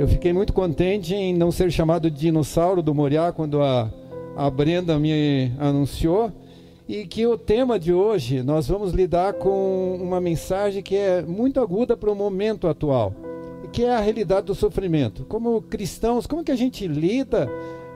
Eu fiquei muito contente em não ser chamado de dinossauro do Moriá quando a, a Brenda me anunciou. E que o tema de hoje nós vamos lidar com uma mensagem que é muito aguda para o momento atual, que é a realidade do sofrimento. Como cristãos, como que a gente lida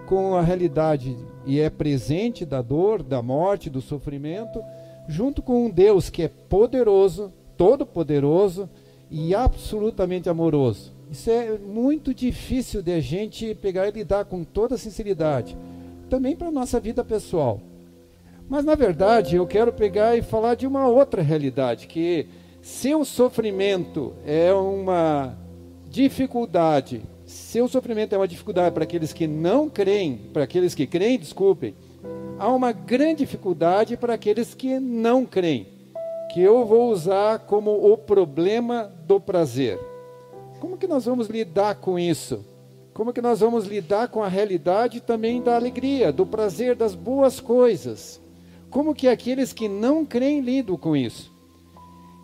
com a realidade e é presente da dor, da morte, do sofrimento, junto com um Deus que é poderoso, todo-poderoso e absolutamente amoroso. Isso é muito difícil de a gente pegar e lidar com toda sinceridade, também para a nossa vida pessoal. Mas na verdade eu quero pegar e falar de uma outra realidade, que se o sofrimento é uma dificuldade, se o sofrimento é uma dificuldade para aqueles que não creem, para aqueles que creem, desculpem, há uma grande dificuldade para aqueles que não creem, que eu vou usar como o problema do prazer. Como que nós vamos lidar com isso? Como que nós vamos lidar com a realidade também da alegria, do prazer, das boas coisas? Como que aqueles que não creem lidam com isso?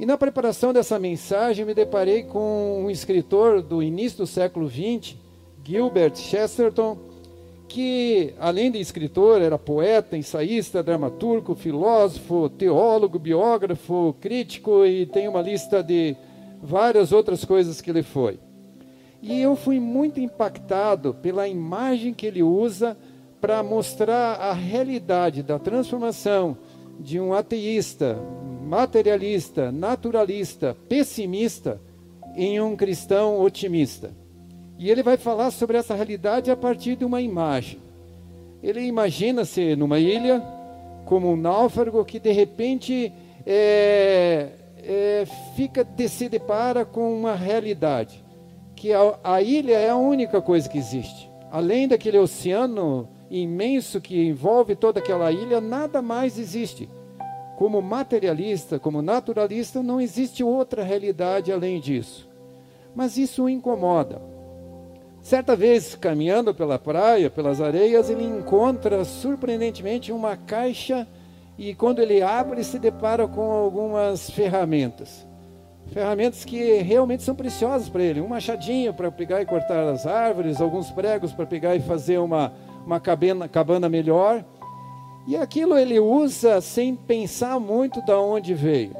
E na preparação dessa mensagem, me deparei com um escritor do início do século XX, Gilbert Chesterton, que, além de escritor, era poeta, ensaísta, dramaturgo, filósofo, teólogo, biógrafo, crítico e tem uma lista de várias outras coisas que ele foi. E eu fui muito impactado pela imagem que ele usa para mostrar a realidade da transformação de um ateísta, materialista, naturalista, pessimista em um cristão otimista. E ele vai falar sobre essa realidade a partir de uma imagem. Ele imagina-se numa ilha, como um náufrago que de repente é, é, fica se depara com uma realidade, que a, a ilha é a única coisa que existe. Além daquele oceano imenso que envolve toda aquela ilha, nada mais existe. Como materialista, como naturalista, não existe outra realidade além disso. Mas isso o incomoda. Certa vez, caminhando pela praia, pelas areias, ele encontra surpreendentemente uma caixa e quando ele abre, se depara com algumas ferramentas. Ferramentas que realmente são preciosas para ele. Um machadinho para pegar e cortar as árvores, alguns pregos para pegar e fazer uma, uma cabana, cabana melhor. E aquilo ele usa sem pensar muito de onde veio.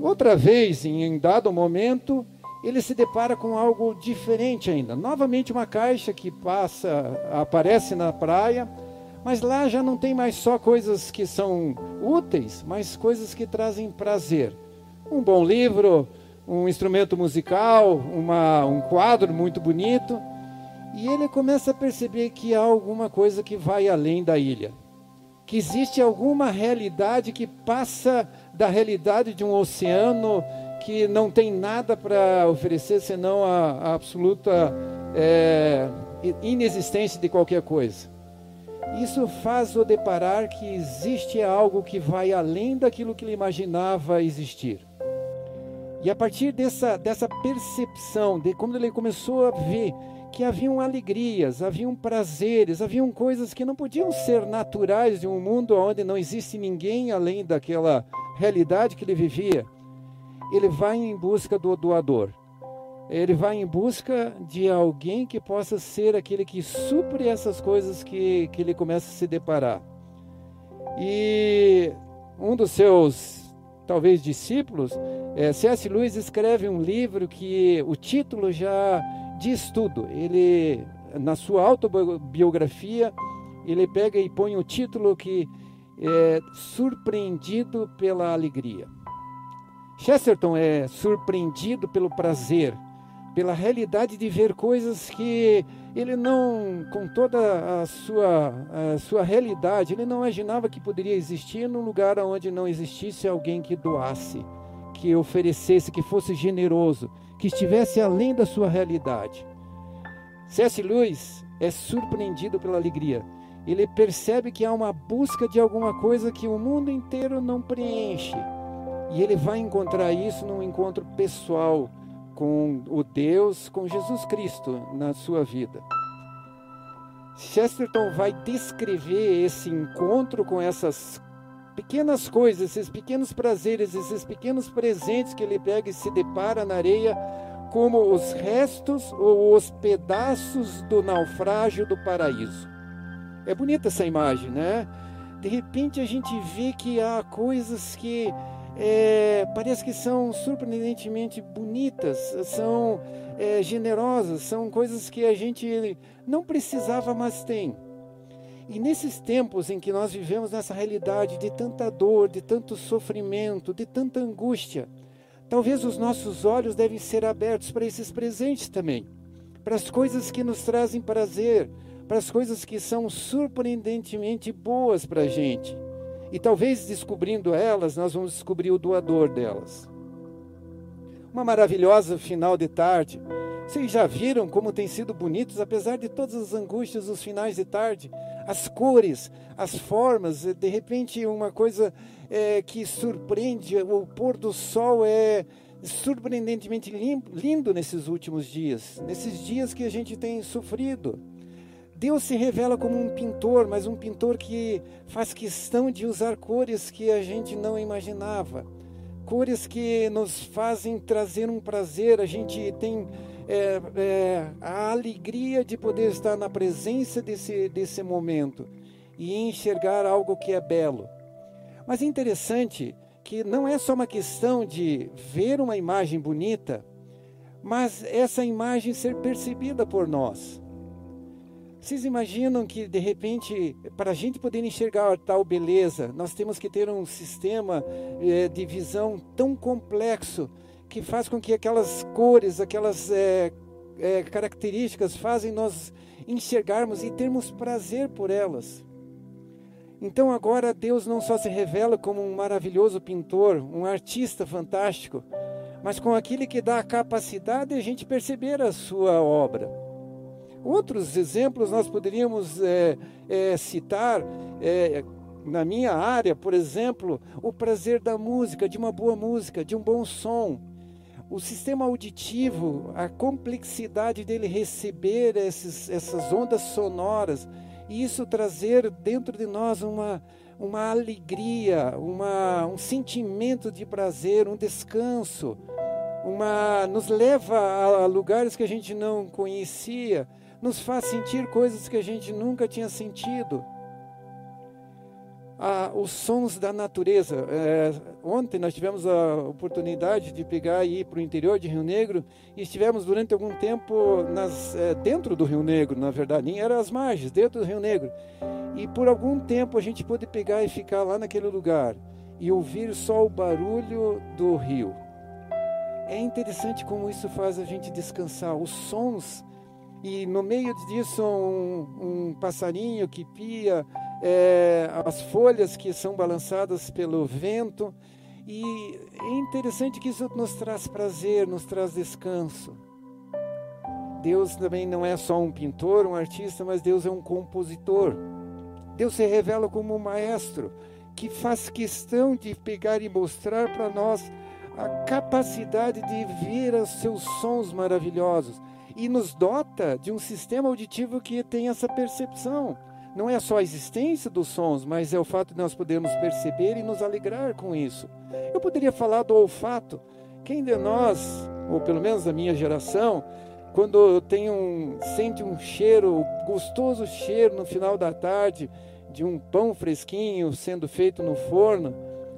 Outra vez, em dado momento, ele se depara com algo diferente ainda. Novamente uma caixa que passa, aparece na praia, mas lá já não tem mais só coisas que são úteis, mas coisas que trazem prazer. Um bom livro, um instrumento musical, uma, um quadro muito bonito. E ele começa a perceber que há alguma coisa que vai além da ilha. Que existe alguma realidade que passa da realidade de um oceano que não tem nada para oferecer senão a, a absoluta é, inexistência de qualquer coisa. Isso faz o deparar que existe algo que vai além daquilo que ele imaginava existir. E a partir dessa, dessa percepção, de quando ele começou a ver que haviam alegrias, haviam prazeres, haviam coisas que não podiam ser naturais de um mundo onde não existe ninguém além daquela realidade que ele vivia, ele vai em busca do doador. Ele vai em busca de alguém que possa ser aquele que supre essas coisas que, que ele começa a se deparar. E um dos seus, talvez, discípulos, é, C.S. Lewis escreve um livro que o título já diz tudo. Ele, na sua autobiografia, ele pega e põe o título que é Surpreendido pela Alegria. Chesterton é surpreendido pelo prazer, pela realidade de ver coisas que ele não, com toda a sua, a sua realidade, ele não imaginava que poderia existir num lugar onde não existisse alguém que doasse, que oferecesse, que fosse generoso, que estivesse além da sua realidade. C.S. Lewis é surpreendido pela alegria. Ele percebe que há uma busca de alguma coisa que o mundo inteiro não preenche e ele vai encontrar isso num encontro pessoal com o Deus, com Jesus Cristo na sua vida. Chesterton vai descrever esse encontro com essas pequenas coisas, esses pequenos prazeres, esses pequenos presentes que ele pega e se depara na areia como os restos ou os pedaços do naufrágio do paraíso. É bonita essa imagem, né? De repente a gente vê que há coisas que é, parece que são surpreendentemente bonitas, são é, generosas, são coisas que a gente não precisava, mas tem. E nesses tempos em que nós vivemos nessa realidade de tanta dor, de tanto sofrimento, de tanta angústia, talvez os nossos olhos devem ser abertos para esses presentes também, para as coisas que nos trazem prazer, para as coisas que são surpreendentemente boas para a gente. E talvez descobrindo elas, nós vamos descobrir o doador delas. Uma maravilhosa final de tarde. Vocês já viram como tem sido bonitos, apesar de todas as angústias dos finais de tarde? As cores, as formas, de repente uma coisa é, que surpreende, o pôr do sol é surpreendentemente lindo nesses últimos dias, nesses dias que a gente tem sofrido. Deus se revela como um pintor, mas um pintor que faz questão de usar cores que a gente não imaginava. Cores que nos fazem trazer um prazer. A gente tem é, é, a alegria de poder estar na presença desse, desse momento e enxergar algo que é belo. Mas é interessante que não é só uma questão de ver uma imagem bonita, mas essa imagem ser percebida por nós. Vocês imaginam que, de repente, para a gente poder enxergar tal beleza, nós temos que ter um sistema é, de visão tão complexo que faz com que aquelas cores, aquelas é, é, características fazem nós enxergarmos e termos prazer por elas. Então agora Deus não só se revela como um maravilhoso pintor, um artista fantástico, mas com aquele que dá a capacidade de a gente perceber a sua obra. Outros exemplos nós poderíamos é, é, citar. É, na minha área, por exemplo, o prazer da música, de uma boa música, de um bom som. O sistema auditivo, a complexidade dele receber esses, essas ondas sonoras e isso trazer dentro de nós uma, uma alegria, uma, um sentimento de prazer, um descanso, uma, nos leva a, a lugares que a gente não conhecia nos faz sentir coisas que a gente nunca tinha sentido. Ah, os sons da natureza. É, ontem nós tivemos a oportunidade de pegar e ir para o interior de Rio Negro e estivemos durante algum tempo nas, é, dentro do Rio Negro, na verdade, nem eram as margens, dentro do Rio Negro. E por algum tempo a gente pôde pegar e ficar lá naquele lugar e ouvir só o barulho do rio. É interessante como isso faz a gente descansar. Os sons e no meio disso um, um passarinho que pia, é, as folhas que são balançadas pelo vento. E é interessante que isso nos traz prazer, nos traz descanso. Deus também não é só um pintor, um artista, mas Deus é um compositor. Deus se revela como um maestro que faz questão de pegar e mostrar para nós a capacidade de ver os seus sons maravilhosos e nos dota de um sistema auditivo que tem essa percepção. Não é só a existência dos sons, mas é o fato de nós podermos perceber e nos alegrar com isso. Eu poderia falar do olfato. Quem de nós, ou pelo menos da minha geração, quando tem um, sente um cheiro, gostoso cheiro no final da tarde de um pão fresquinho sendo feito no forno,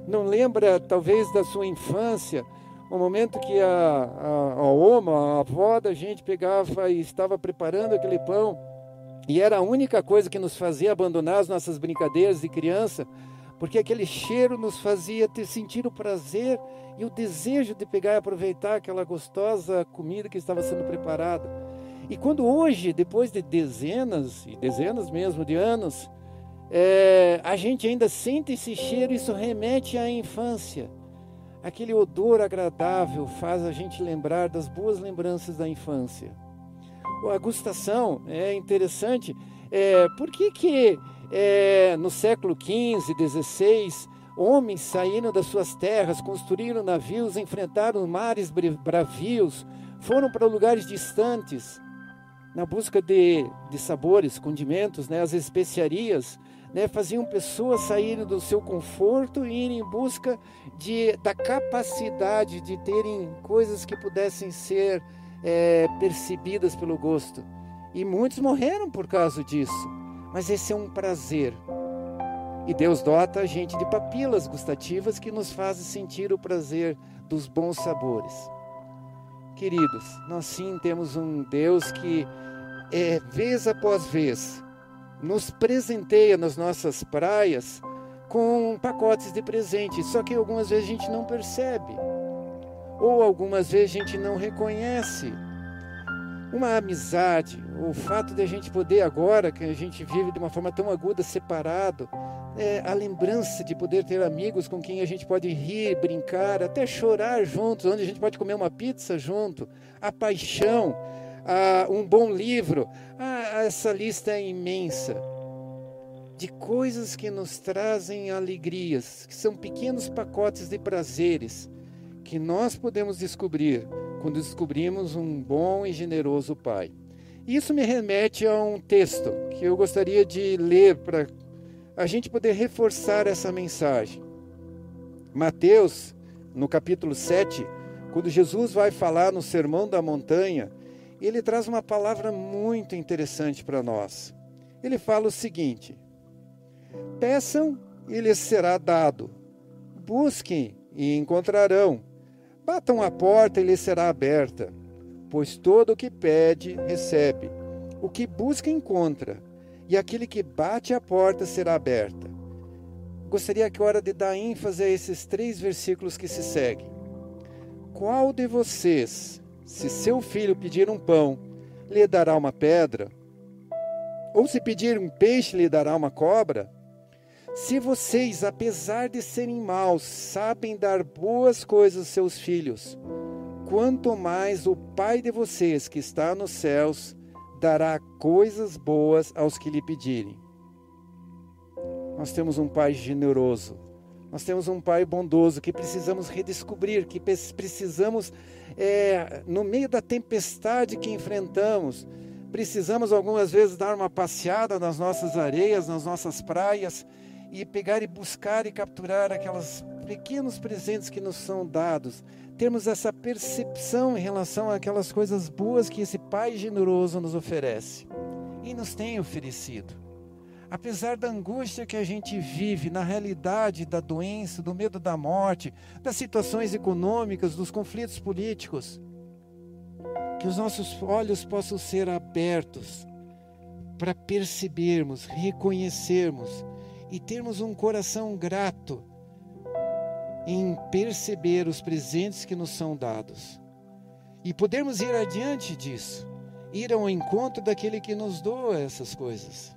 não lembra talvez da sua infância, o momento que a, a, a Oma, a avó da gente, pegava e estava preparando aquele pão, e era a única coisa que nos fazia abandonar as nossas brincadeiras de criança, porque aquele cheiro nos fazia ter sentir o prazer e o desejo de pegar e aproveitar aquela gostosa comida que estava sendo preparada. E quando hoje, depois de dezenas e dezenas mesmo de anos, é, a gente ainda sente esse cheiro, isso remete à infância. Aquele odor agradável faz a gente lembrar das boas lembranças da infância. A gustação é interessante. É, por que, que é, no século XV, XVI, homens saíram das suas terras, construíram navios, enfrentaram mares bravios, foram para lugares distantes na busca de, de sabores, condimentos, né, as especiarias, né, faziam pessoas saírem do seu conforto e irem em busca de, da capacidade de terem coisas que pudessem ser é, percebidas pelo gosto. E muitos morreram por causa disso. Mas esse é um prazer. E Deus dota a gente de papilas gustativas que nos fazem sentir o prazer dos bons sabores. Queridos, nós sim temos um Deus que, é, vez após vez, nos presenteia nas nossas praias com pacotes de presentes, só que algumas vezes a gente não percebe, ou algumas vezes a gente não reconhece. Uma amizade, o fato de a gente poder agora, que a gente vive de uma forma tão aguda, separado, é, a lembrança de poder ter amigos com quem a gente pode rir, brincar, até chorar juntos, onde a gente pode comer uma pizza junto, a paixão, a, um bom livro, a, essa lista é imensa de coisas que nos trazem alegrias, que são pequenos pacotes de prazeres que nós podemos descobrir quando descobrimos um bom e generoso Pai. Isso me remete a um texto que eu gostaria de ler para a gente poder reforçar essa mensagem. Mateus, no capítulo 7, quando Jesus vai falar no Sermão da Montanha, ele traz uma palavra muito interessante para nós. Ele fala o seguinte: Peçam e lhes será dado. Busquem e encontrarão. Batam a porta e lhes será aberta. Pois todo o que pede, recebe. O que busca, encontra. E aquele que bate a porta será aberta. Gostaria que hora de dar ênfase a esses três versículos que se seguem. Qual de vocês, se seu filho pedir um pão, lhe dará uma pedra? Ou se pedir um peixe, lhe dará uma cobra? Se vocês, apesar de serem maus, sabem dar boas coisas aos seus filhos, quanto mais o Pai de vocês que está nos céus dará coisas boas aos que lhe pedirem. Nós temos um Pai generoso, nós temos um Pai bondoso que precisamos redescobrir, que precisamos, é, no meio da tempestade que enfrentamos, precisamos algumas vezes dar uma passeada nas nossas areias, nas nossas praias e pegar e buscar e capturar aqueles pequenos presentes que nos são dados. Termos essa percepção em relação àquelas coisas boas que esse Pai generoso nos oferece e nos tem oferecido. Apesar da angústia que a gente vive, na realidade da doença, do medo da morte, das situações econômicas, dos conflitos políticos, que os nossos olhos possam ser abertos para percebermos, reconhecermos e termos um coração grato em perceber os presentes que nos são dados e podermos ir adiante disso, ir ao encontro daquele que nos doa essas coisas.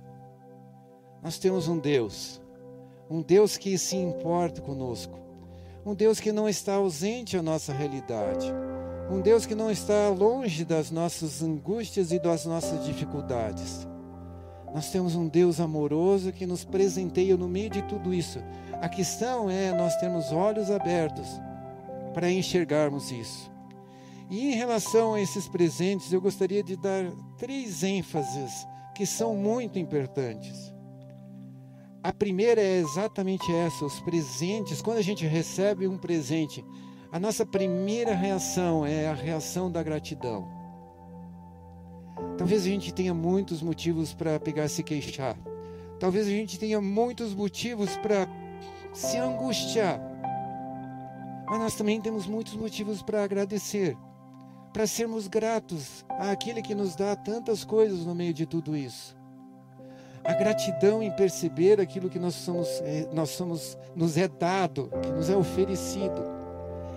Nós temos um Deus, um Deus que se importa conosco, um Deus que não está ausente à nossa realidade, um Deus que não está longe das nossas angústias e das nossas dificuldades. Nós temos um Deus amoroso que nos presenteia no meio de tudo isso. A questão é nós termos olhos abertos para enxergarmos isso. E em relação a esses presentes, eu gostaria de dar três ênfases que são muito importantes. A primeira é exatamente essa: os presentes. Quando a gente recebe um presente, a nossa primeira reação é a reação da gratidão. Talvez a gente tenha muitos motivos para pegar se queixar. Talvez a gente tenha muitos motivos para se angustiar. Mas nós também temos muitos motivos para agradecer, para sermos gratos àquele que nos dá tantas coisas no meio de tudo isso. A gratidão em perceber aquilo que nós somos, eh, nós somos, nos é dado, que nos é oferecido,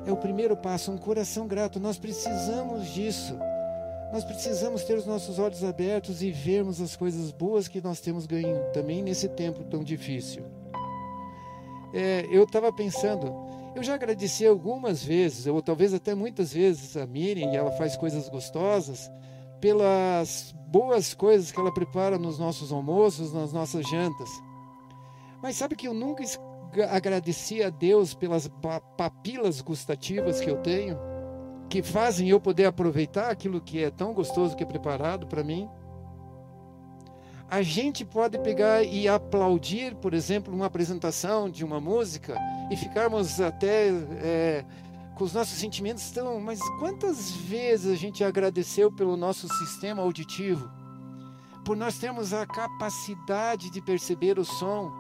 é o primeiro passo. Um coração grato, nós precisamos disso. Nós precisamos ter os nossos olhos abertos e vermos as coisas boas que nós temos ganho também nesse tempo tão difícil. É, eu estava pensando, eu já agradeci algumas vezes, ou talvez até muitas vezes, a Miriam, e ela faz coisas gostosas, pelas boas coisas que ela prepara nos nossos almoços, nas nossas jantas. Mas sabe que eu nunca agradeci a Deus pelas papilas gustativas que eu tenho? que fazem eu poder aproveitar aquilo que é tão gostoso que é preparado para mim. A gente pode pegar e aplaudir, por exemplo, uma apresentação de uma música e ficarmos até é, com os nossos sentimentos tão. Mas quantas vezes a gente agradeceu pelo nosso sistema auditivo? Por nós termos a capacidade de perceber o som,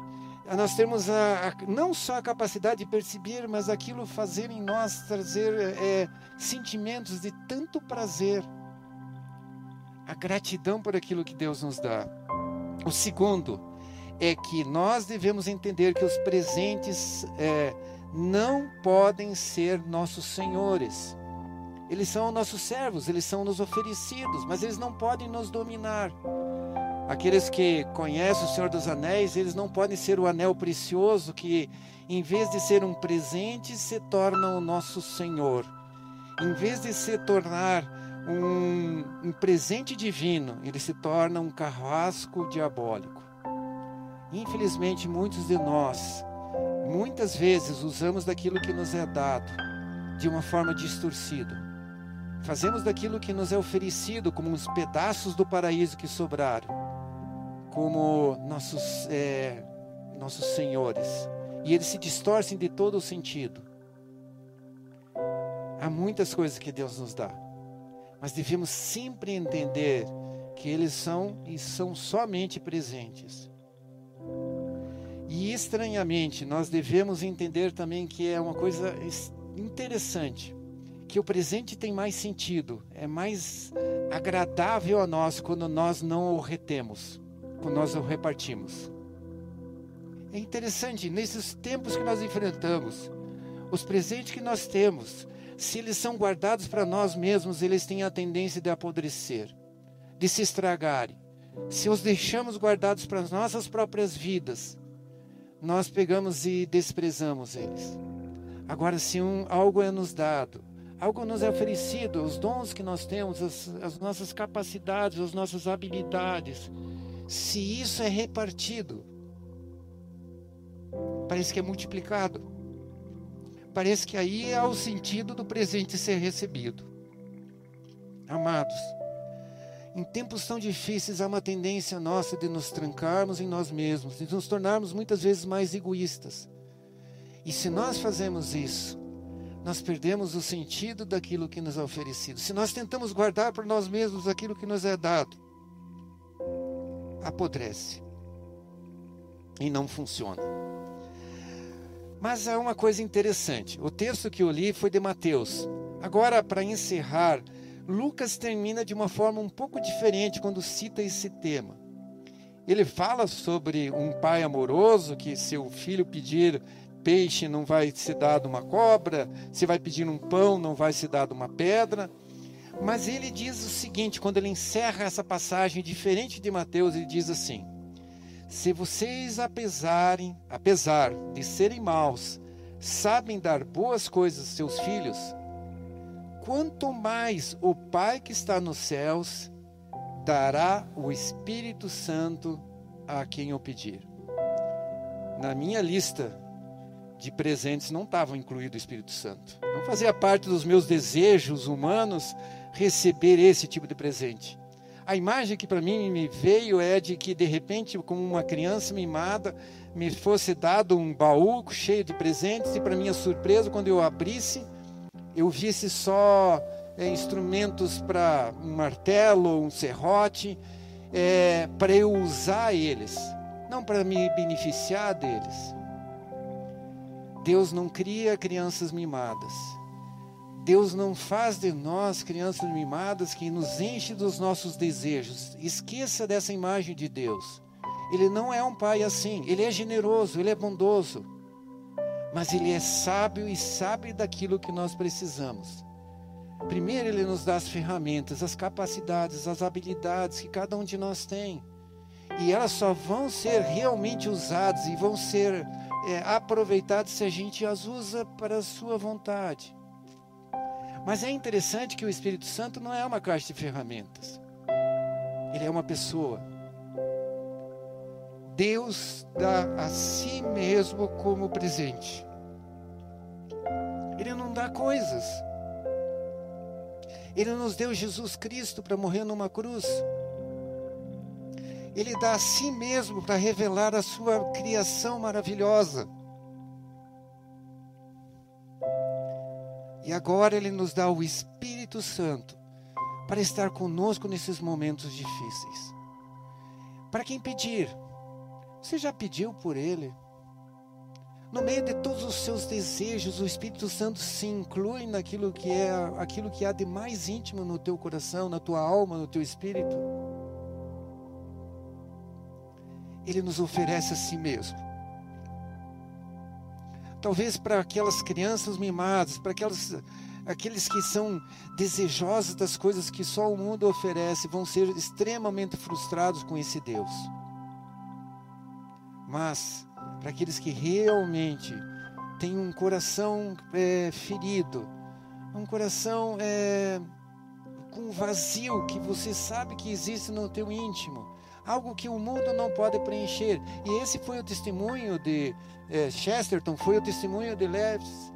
nós temos a, a, não só a capacidade de perceber, mas aquilo fazer em nós trazer é, sentimentos de tanto prazer. A gratidão por aquilo que Deus nos dá. O segundo é que nós devemos entender que os presentes é, não podem ser nossos senhores. Eles são nossos servos, eles são nos oferecidos, mas eles não podem nos dominar. Aqueles que conhecem o Senhor dos Anéis, eles não podem ser o anel precioso que, em vez de ser um presente, se torna o nosso Senhor. Em vez de se tornar um, um presente divino, ele se torna um carrasco diabólico. Infelizmente, muitos de nós Muitas vezes usamos daquilo que nos é dado de uma forma distorcida. Fazemos daquilo que nos é oferecido como uns pedaços do paraíso que sobraram, como nossos, é, nossos senhores. E eles se distorcem de todo o sentido. Há muitas coisas que Deus nos dá, mas devemos sempre entender que eles são e são somente presentes. E estranhamente, nós devemos entender também que é uma coisa interessante, que o presente tem mais sentido, é mais agradável a nós quando nós não o retemos, quando nós o repartimos. É interessante, nesses tempos que nós enfrentamos, os presentes que nós temos, se eles são guardados para nós mesmos, eles têm a tendência de apodrecer, de se estragarem. Se os deixamos guardados para as nossas próprias vidas, nós pegamos e desprezamos eles. Agora, se um, algo é nos dado, algo nos é oferecido, os dons que nós temos, as, as nossas capacidades, as nossas habilidades, se isso é repartido, parece que é multiplicado. Parece que aí há o sentido do presente ser recebido. Amados, em tempos tão difíceis, há uma tendência nossa de nos trancarmos em nós mesmos, de nos tornarmos muitas vezes mais egoístas. E se nós fazemos isso, nós perdemos o sentido daquilo que nos é oferecido. Se nós tentamos guardar para nós mesmos aquilo que nos é dado, apodrece e não funciona. Mas há uma coisa interessante. O texto que eu li foi de Mateus. Agora, para encerrar Lucas termina de uma forma um pouco diferente quando cita esse tema. Ele fala sobre um pai amoroso que seu filho pedir peixe não vai ser dado uma cobra, se vai pedir um pão não vai ser dado uma pedra. Mas ele diz o seguinte, quando ele encerra essa passagem diferente de Mateus, ele diz assim: Se vocês apesarem, apesar de serem maus, sabem dar boas coisas aos seus filhos, quanto mais o Pai que está nos céus dará o Espírito Santo a quem o pedir. Na minha lista de presentes não estava incluído o Espírito Santo. Não fazia parte dos meus desejos humanos receber esse tipo de presente. A imagem que para mim me veio é de que de repente, como uma criança mimada, me fosse dado um baú cheio de presentes e para minha surpresa, quando eu abrisse, eu visse só é, instrumentos para um martelo, um serrote, é, para eu usar eles, não para me beneficiar deles. Deus não cria crianças mimadas. Deus não faz de nós crianças mimadas que nos enche dos nossos desejos. Esqueça dessa imagem de Deus. Ele não é um pai assim. Ele é generoso, ele é bondoso mas Ele é sábio e sabe daquilo que nós precisamos. Primeiro, Ele nos dá as ferramentas, as capacidades, as habilidades que cada um de nós tem. E elas só vão ser realmente usadas e vão ser é, aproveitadas se a gente as usa para a Sua vontade. Mas é interessante que o Espírito Santo não é uma caixa de ferramentas, ele é uma pessoa. Deus dá a si mesmo como presente. Ele não dá coisas. Ele nos deu Jesus Cristo para morrer numa cruz. Ele dá a si mesmo para revelar a sua criação maravilhosa. E agora Ele nos dá o Espírito Santo para estar conosco nesses momentos difíceis. Para quem pedir, você já pediu por Ele? No meio de todos os seus desejos, o Espírito Santo se inclui naquilo que é aquilo que há de mais íntimo no teu coração, na tua alma, no teu espírito. Ele nos oferece a si mesmo. Talvez para aquelas crianças mimadas, para aquelas, aqueles que são desejosos das coisas que só o mundo oferece, vão ser extremamente frustrados com esse Deus. Mas para aqueles que realmente têm um coração é, ferido, um coração é, com vazio que você sabe que existe no teu íntimo, algo que o mundo não pode preencher. E esse foi o testemunho de é, Chesterton, foi o testemunho de Leves.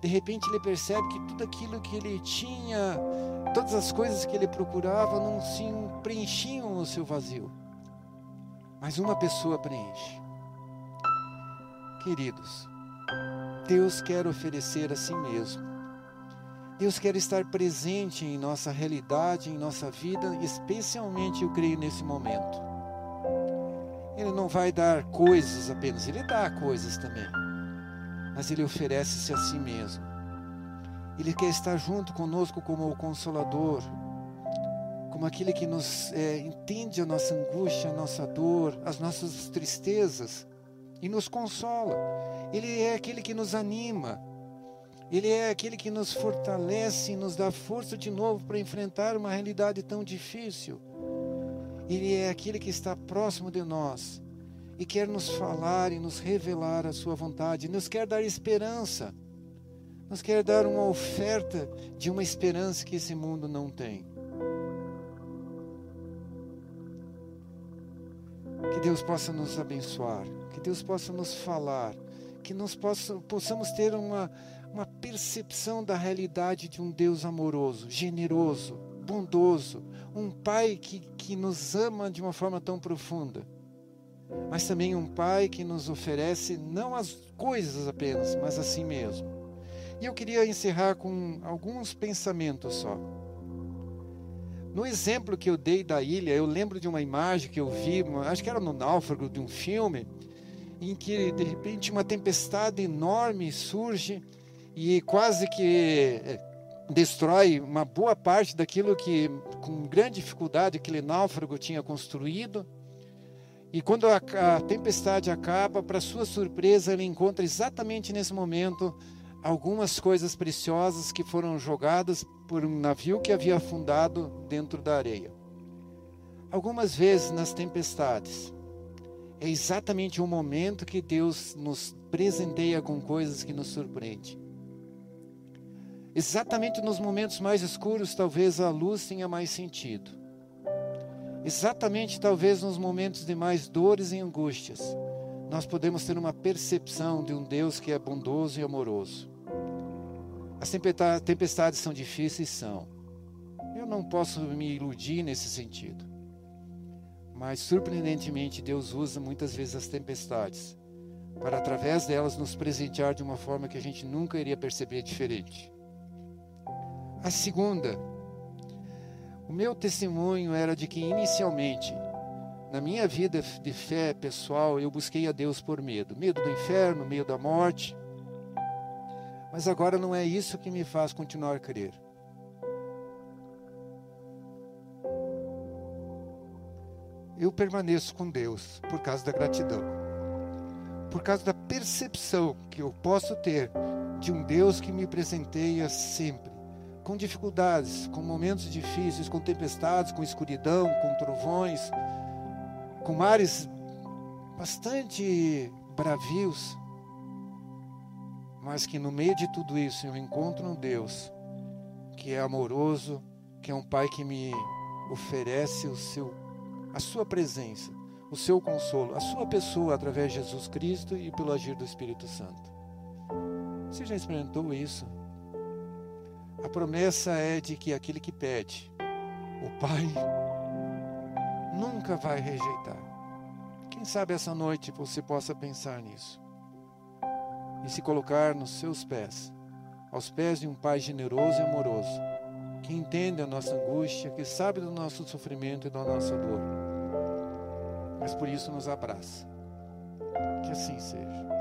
De repente ele percebe que tudo aquilo que ele tinha, todas as coisas que ele procurava não se preenchiam no seu vazio. Mas uma pessoa preenche. Queridos, Deus quer oferecer a si mesmo. Deus quer estar presente em nossa realidade, em nossa vida, especialmente eu creio nesse momento. Ele não vai dar coisas apenas, ele dá coisas também. Mas ele oferece-se a si mesmo. Ele quer estar junto conosco como o consolador, como aquele que nos é, entende a nossa angústia, a nossa dor, as nossas tristezas e nos consola. Ele é aquele que nos anima. Ele é aquele que nos fortalece e nos dá força de novo para enfrentar uma realidade tão difícil. Ele é aquele que está próximo de nós e quer nos falar e nos revelar a sua vontade, nos quer dar esperança, nos quer dar uma oferta de uma esperança que esse mundo não tem. Que Deus possa nos abençoar, que Deus possa nos falar, que nós possa, possamos ter uma, uma percepção da realidade de um Deus amoroso, generoso, bondoso, um Pai que, que nos ama de uma forma tão profunda, mas também um Pai que nos oferece não as coisas apenas, mas a si mesmo. E eu queria encerrar com alguns pensamentos só. No exemplo que eu dei da ilha, eu lembro de uma imagem que eu vi, acho que era no Náufrago de um filme, em que de repente uma tempestade enorme surge e quase que eh, destrói uma boa parte daquilo que com grande dificuldade aquele náufrago tinha construído. E quando a, a tempestade acaba, para sua surpresa, ele encontra exatamente nesse momento algumas coisas preciosas que foram jogadas por um navio que havia afundado dentro da areia. Algumas vezes nas tempestades, é exatamente o momento que Deus nos presenteia com coisas que nos surpreendem. Exatamente nos momentos mais escuros, talvez a luz tenha mais sentido. Exatamente, talvez nos momentos de mais dores e angústias, nós podemos ter uma percepção de um Deus que é bondoso e amoroso. As tempestades são difíceis, são. Eu não posso me iludir nesse sentido. Mas, surpreendentemente, Deus usa muitas vezes as tempestades para, através delas, nos presentear de uma forma que a gente nunca iria perceber diferente. A segunda, o meu testemunho era de que, inicialmente, na minha vida de fé pessoal, eu busquei a Deus por medo medo do inferno, medo da morte. Mas agora não é isso que me faz continuar a crer. Eu permaneço com Deus por causa da gratidão, por causa da percepção que eu posso ter de um Deus que me presenteia sempre, com dificuldades, com momentos difíceis, com tempestades, com escuridão, com trovões, com mares bastante bravios mas que no meio de tudo isso eu encontro um Deus que é amoroso, que é um Pai que me oferece o seu, a sua presença, o seu consolo, a sua pessoa através de Jesus Cristo e pelo agir do Espírito Santo. Você já experimentou isso? A promessa é de que aquele que pede, o Pai nunca vai rejeitar. Quem sabe essa noite você possa pensar nisso e se colocar nos seus pés, aos pés de um Pai generoso e amoroso, que entende a nossa angústia, que sabe do nosso sofrimento e da nossa dor, mas por isso nos abraça. Que assim seja.